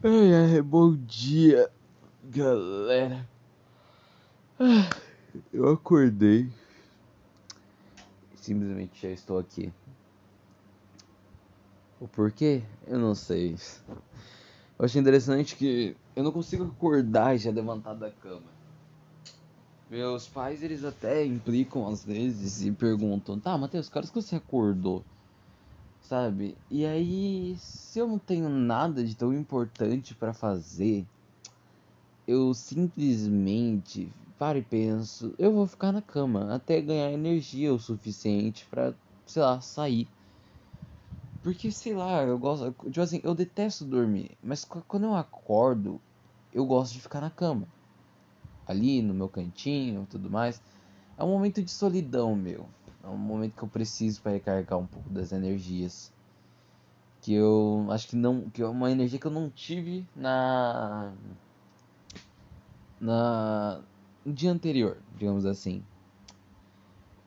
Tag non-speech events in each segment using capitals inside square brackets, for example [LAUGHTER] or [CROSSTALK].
Ai, ai, bom dia, galera. Ah, Eu acordei. Simplesmente já estou aqui. O porquê? Eu não sei. Eu achei interessante que eu não consigo acordar e já levantar da cama. Meus pais, eles até implicam às vezes e perguntam: Tá, Matheus, que horas que você acordou? Sabe? E aí, se eu não tenho nada de tão importante pra fazer, eu simplesmente paro e penso: eu vou ficar na cama até ganhar energia o suficiente pra, sei lá, sair. Porque, sei lá, eu gosto. Tipo assim, eu detesto dormir, mas qu- quando eu acordo, eu gosto de ficar na cama. Ali no meu cantinho tudo mais. É um momento de solidão, meu. É um momento que eu preciso para recarregar um pouco das energias. Que eu acho que não. Que é uma energia que eu não tive na. Na. No dia anterior, digamos assim.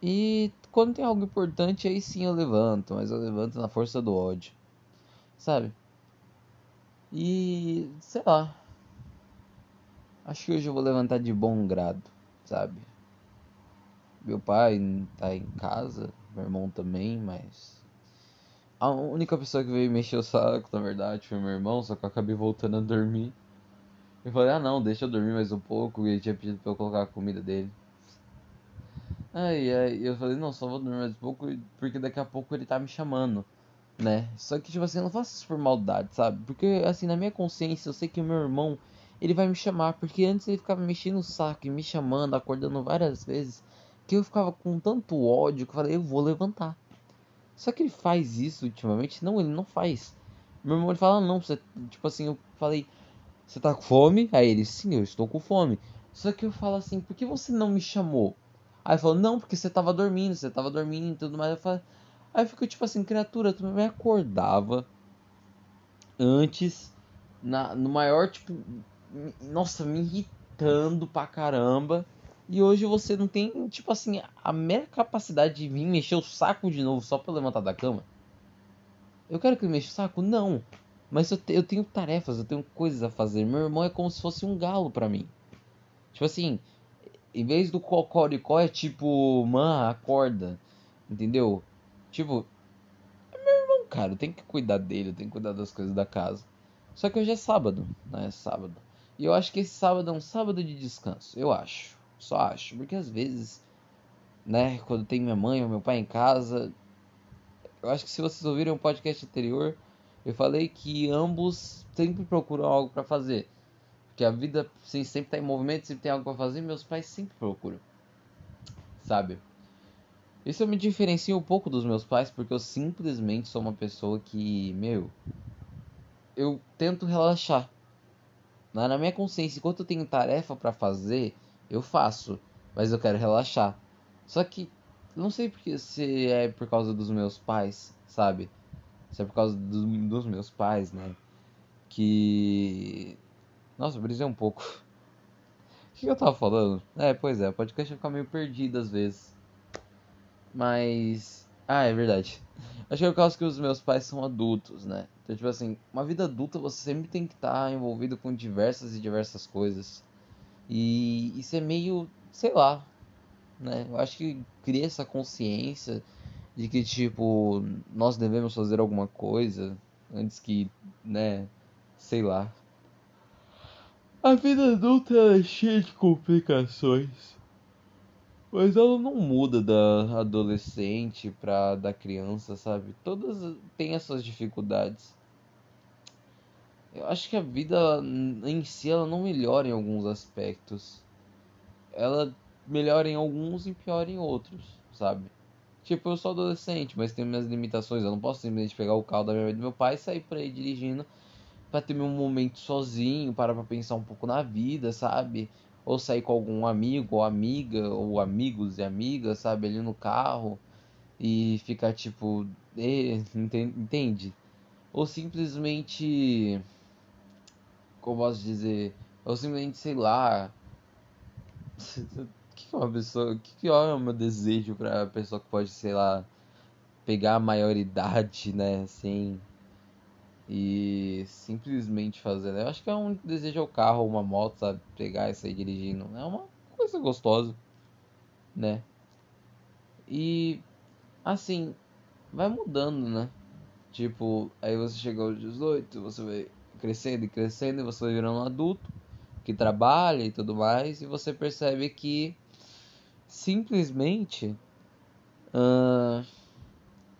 E quando tem algo importante, aí sim eu levanto, mas eu levanto na força do ódio, sabe? E sei lá, acho que hoje eu vou levantar de bom grado, sabe? Meu pai tá em casa, meu irmão também, mas a única pessoa que veio mexer o saco, na verdade, foi meu irmão, só que eu acabei voltando a dormir. Eu falei, ah não, deixa eu dormir mais um pouco, e ele tinha pedido pra eu colocar a comida dele. Ai, ai, eu falei, não, só vou dormir mais um pouco, porque daqui a pouco ele tá me chamando, né? Só que, tipo assim, eu não faço isso por maldade, sabe? Porque, assim, na minha consciência, eu sei que o meu irmão, ele vai me chamar, porque antes ele ficava mexendo o saco e me chamando, acordando várias vezes, que eu ficava com tanto ódio que eu falei, eu vou levantar. Só que ele faz isso ultimamente? Não, ele não faz. Meu irmão, ele fala, não, você, tipo assim, eu falei, você tá com fome? Aí ele, sim, eu estou com fome. Só que eu falo assim, por que você não me chamou? Aí ele falou, não, porque você tava dormindo, você tava dormindo e tudo mais. Eu falei, aí eu fico tipo assim, criatura, tu me acordava antes, na, no maior, tipo, nossa, me irritando pra caramba. E hoje você não tem, tipo assim, a mera capacidade de vir mexer o saco de novo só pra levantar da cama. Eu quero que ele mexa o saco? Não. Mas eu, te- eu tenho tarefas, eu tenho coisas a fazer. Meu irmão é como se fosse um galo pra mim. Tipo assim, em vez do cocoricó é tipo, man, acorda. Entendeu? Tipo, não, cara, eu tenho que cuidar dele, eu tenho que cuidar das coisas da casa. Só que hoje é sábado, né? É sábado. E eu acho que esse sábado é um sábado de descanso. Eu acho. Só acho. Porque às vezes, né, quando tem minha mãe ou meu pai em casa, eu acho que se vocês ouviram o podcast anterior, eu falei que ambos sempre procuram algo pra fazer. Porque a vida assim, sempre tá em movimento, sempre tem algo pra fazer, meus pais sempre procuram. Sabe? Isso eu me diferencio um pouco dos meus pais, porque eu simplesmente sou uma pessoa que, meu, eu tento relaxar. Na minha consciência, enquanto eu tenho tarefa pra fazer, eu faço, mas eu quero relaxar. Só que não sei porque se é por causa dos meus pais, sabe? Se é por causa dos, dos meus pais, né? Que. Nossa, brisei um pouco. [LAUGHS] O que eu tava falando? É, pois é, o podcast vai ficar meio perdido às vezes. Mas. Ah, é verdade. Acho que é por causa que os meus pais são adultos, né? Então, tipo assim, uma vida adulta você sempre tem que estar envolvido com diversas e diversas coisas. E isso é meio, sei lá, né? Eu acho que cria essa consciência de que, tipo, nós devemos fazer alguma coisa antes que, né? Sei lá. A vida adulta é cheia de complicações. Mas ela não muda da adolescente pra da criança, sabe? Todas têm as suas dificuldades. Eu acho que a vida em si ela não melhora em alguns aspectos. Ela melhora em alguns e piora em outros, sabe? Tipo, eu sou adolescente, mas tenho minhas limitações. Eu não posso simplesmente pegar o carro da minha mãe e do meu pai e sair por aí dirigindo pra ter meu momento sozinho, parar pra pensar um pouco na vida, sabe? Ou sair com algum amigo ou amiga, ou amigos e amigas, sabe? Ali no carro e ficar tipo, enten- entende? Ou simplesmente, como posso dizer, ou simplesmente, sei lá, o [LAUGHS] que é uma pessoa, que que é o meu desejo pra pessoa que pode, sei lá, pegar a maioridade, né, assim, e simplesmente fazer. Né? Eu acho que é um desejo o carro uma moto, sabe? Pegar e sair dirigindo. É uma coisa gostosa, né? E assim, vai mudando, né? Tipo, aí você chega aos 18, você vai crescendo e crescendo, e você vai virando um adulto que trabalha e tudo mais, e você percebe que simplesmente uh,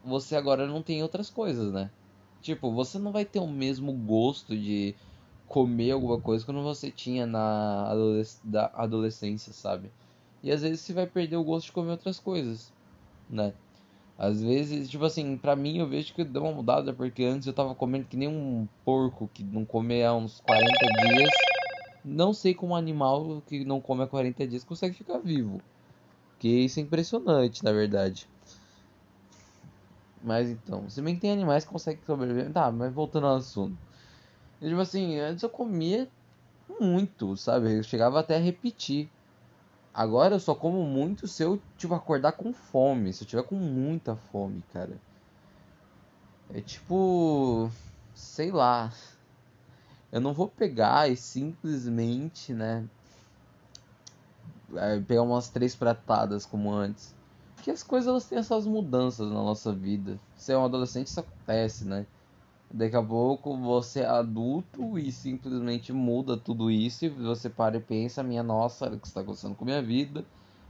você agora não tem outras coisas, né? Tipo, você não vai ter o mesmo gosto de comer alguma coisa quando você tinha na adolesc adolescência, sabe? E às vezes você vai perder o gosto de comer outras coisas, né? Às vezes, tipo assim, pra mim eu vejo que deu uma mudada, porque antes eu tava comendo que nem um porco que não comia há uns 40 dias. Não sei como um animal que não come há 40 dias consegue ficar vivo. Que isso é impressionante, na verdade. Mas então, se bem que tem animais que conseguem sobreviver. Tá, mas voltando ao assunto. E, tipo assim, antes eu comia muito, sabe? Eu chegava até a repetir. Agora eu só como muito se eu, tipo, acordar com fome. Se eu tiver com muita fome, cara. É tipo. Sei lá. Eu não vou pegar e simplesmente, né? É, pegar umas três pratadas como antes. Porque as coisas elas têm essas mudanças na nossa vida. Ser é um adolescente isso acontece, né? Daqui a pouco você é adulto e simplesmente muda tudo isso e você para e pensa, minha nossa, o que está acontecendo com a minha vida?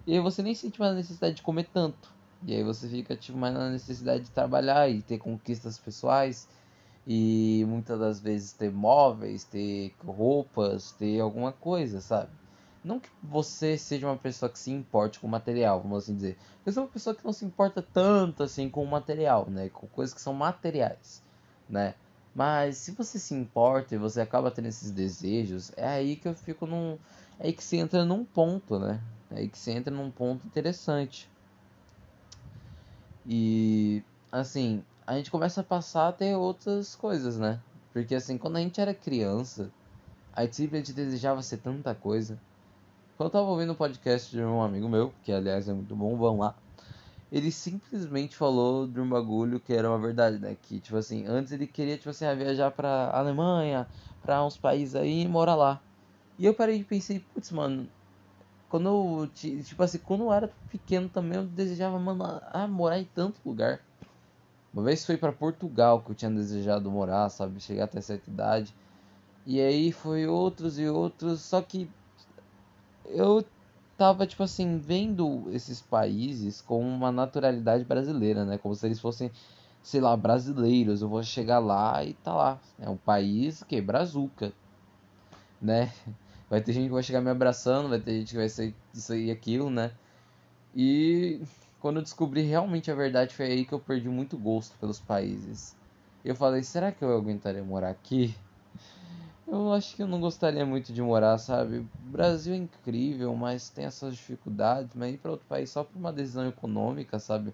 E aí você nem sente mais a necessidade de comer tanto. E aí você fica tipo mais na necessidade de trabalhar e ter conquistas pessoais e muitas das vezes ter móveis, ter roupas, ter alguma coisa, sabe? Não que você seja uma pessoa que se importe com material, vamos assim dizer. Você é uma pessoa que não se importa tanto assim com o material, né? Com coisas que são materiais, né? Mas se você se importa e você acaba tendo esses desejos, é aí que eu fico num. É aí que você entra num ponto, né? É aí que você entra num ponto interessante. E assim, a gente começa a passar a ter outras coisas, né? Porque assim, quando a gente era criança, a gente simplesmente desejava ser tanta coisa quando eu tava ouvindo um podcast de um amigo meu, que aliás é muito bom, vão lá. Ele simplesmente falou de um bagulho que era uma verdade, né? Que, tipo assim, antes ele queria, tipo assim, viajar pra Alemanha, pra uns países aí e morar lá. E eu parei e pensei, putz, mano, quando eu, tipo assim, quando eu era pequeno também, eu desejava, mano, ah, morar em tanto lugar. Uma vez foi para Portugal que eu tinha desejado morar, sabe? Chegar até certa idade. E aí foi outros e outros, só que eu tava, tipo assim, vendo esses países com uma naturalidade brasileira, né? Como se eles fossem, sei lá, brasileiros. Eu vou chegar lá e tá lá. É um país que é brazuca, né? Vai ter gente que vai chegar me abraçando, vai ter gente que vai ser isso e aquilo, né? E quando eu descobri realmente a verdade, foi aí que eu perdi muito gosto pelos países. Eu falei, será que eu aguentaria morar aqui? Eu acho que eu não gostaria muito de morar, sabe? O Brasil é incrível, mas tem essas dificuldades. Mas ir para outro país só por uma decisão econômica, sabe?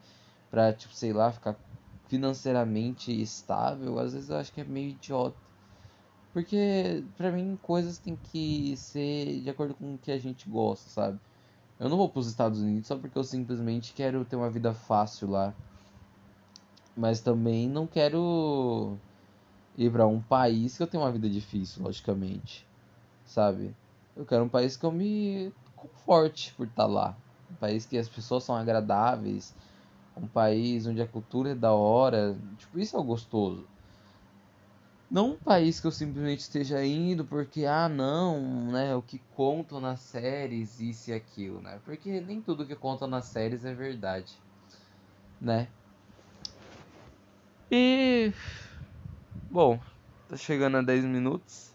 Pra, tipo, sei lá, ficar financeiramente estável, às vezes eu acho que é meio idiota. Porque, pra mim, coisas tem que ser de acordo com o que a gente gosta, sabe? Eu não vou pros Estados Unidos só porque eu simplesmente quero ter uma vida fácil lá. Mas também não quero ir para um país que eu tenho uma vida difícil, logicamente, sabe? Eu quero um país que eu me conforte por estar tá lá, um país que as pessoas são agradáveis, um país onde a cultura é da hora, tipo, isso é gostoso. Não um país que eu simplesmente esteja indo porque, ah, não, né, o que contam nas séries, isso e aquilo, né? Porque nem tudo que contam nas séries é verdade, né? E Bom, tá chegando a 10 minutos.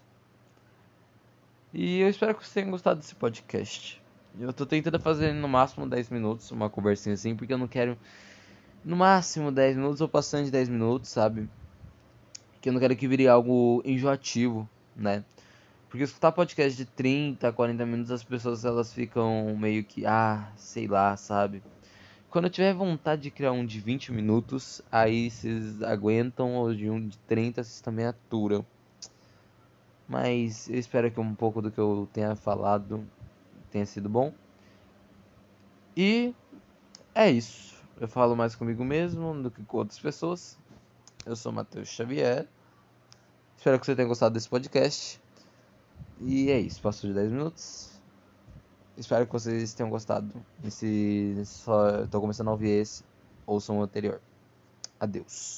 E eu espero que vocês tenham gostado desse podcast. Eu tô tentando fazer no máximo 10 minutos, uma conversinha assim, porque eu não quero no máximo 10 minutos ou passando de 10 minutos, sabe? Que eu não quero que vire algo enjoativo, né? Porque escutar podcast de 30, 40 minutos, as pessoas elas ficam meio que, ah, sei lá, sabe? Quando eu tiver vontade de criar um de 20 minutos, aí vocês aguentam, ou de um de 30 vocês também aturam. Mas eu espero que um pouco do que eu tenha falado tenha sido bom. E é isso. Eu falo mais comigo mesmo do que com outras pessoas. Eu sou Matheus Xavier. Espero que você tenha gostado desse podcast. E é isso, passou de 10 minutos. Espero que vocês tenham gostado. E se só começando a ouvir esse, ouçam o anterior. Adeus.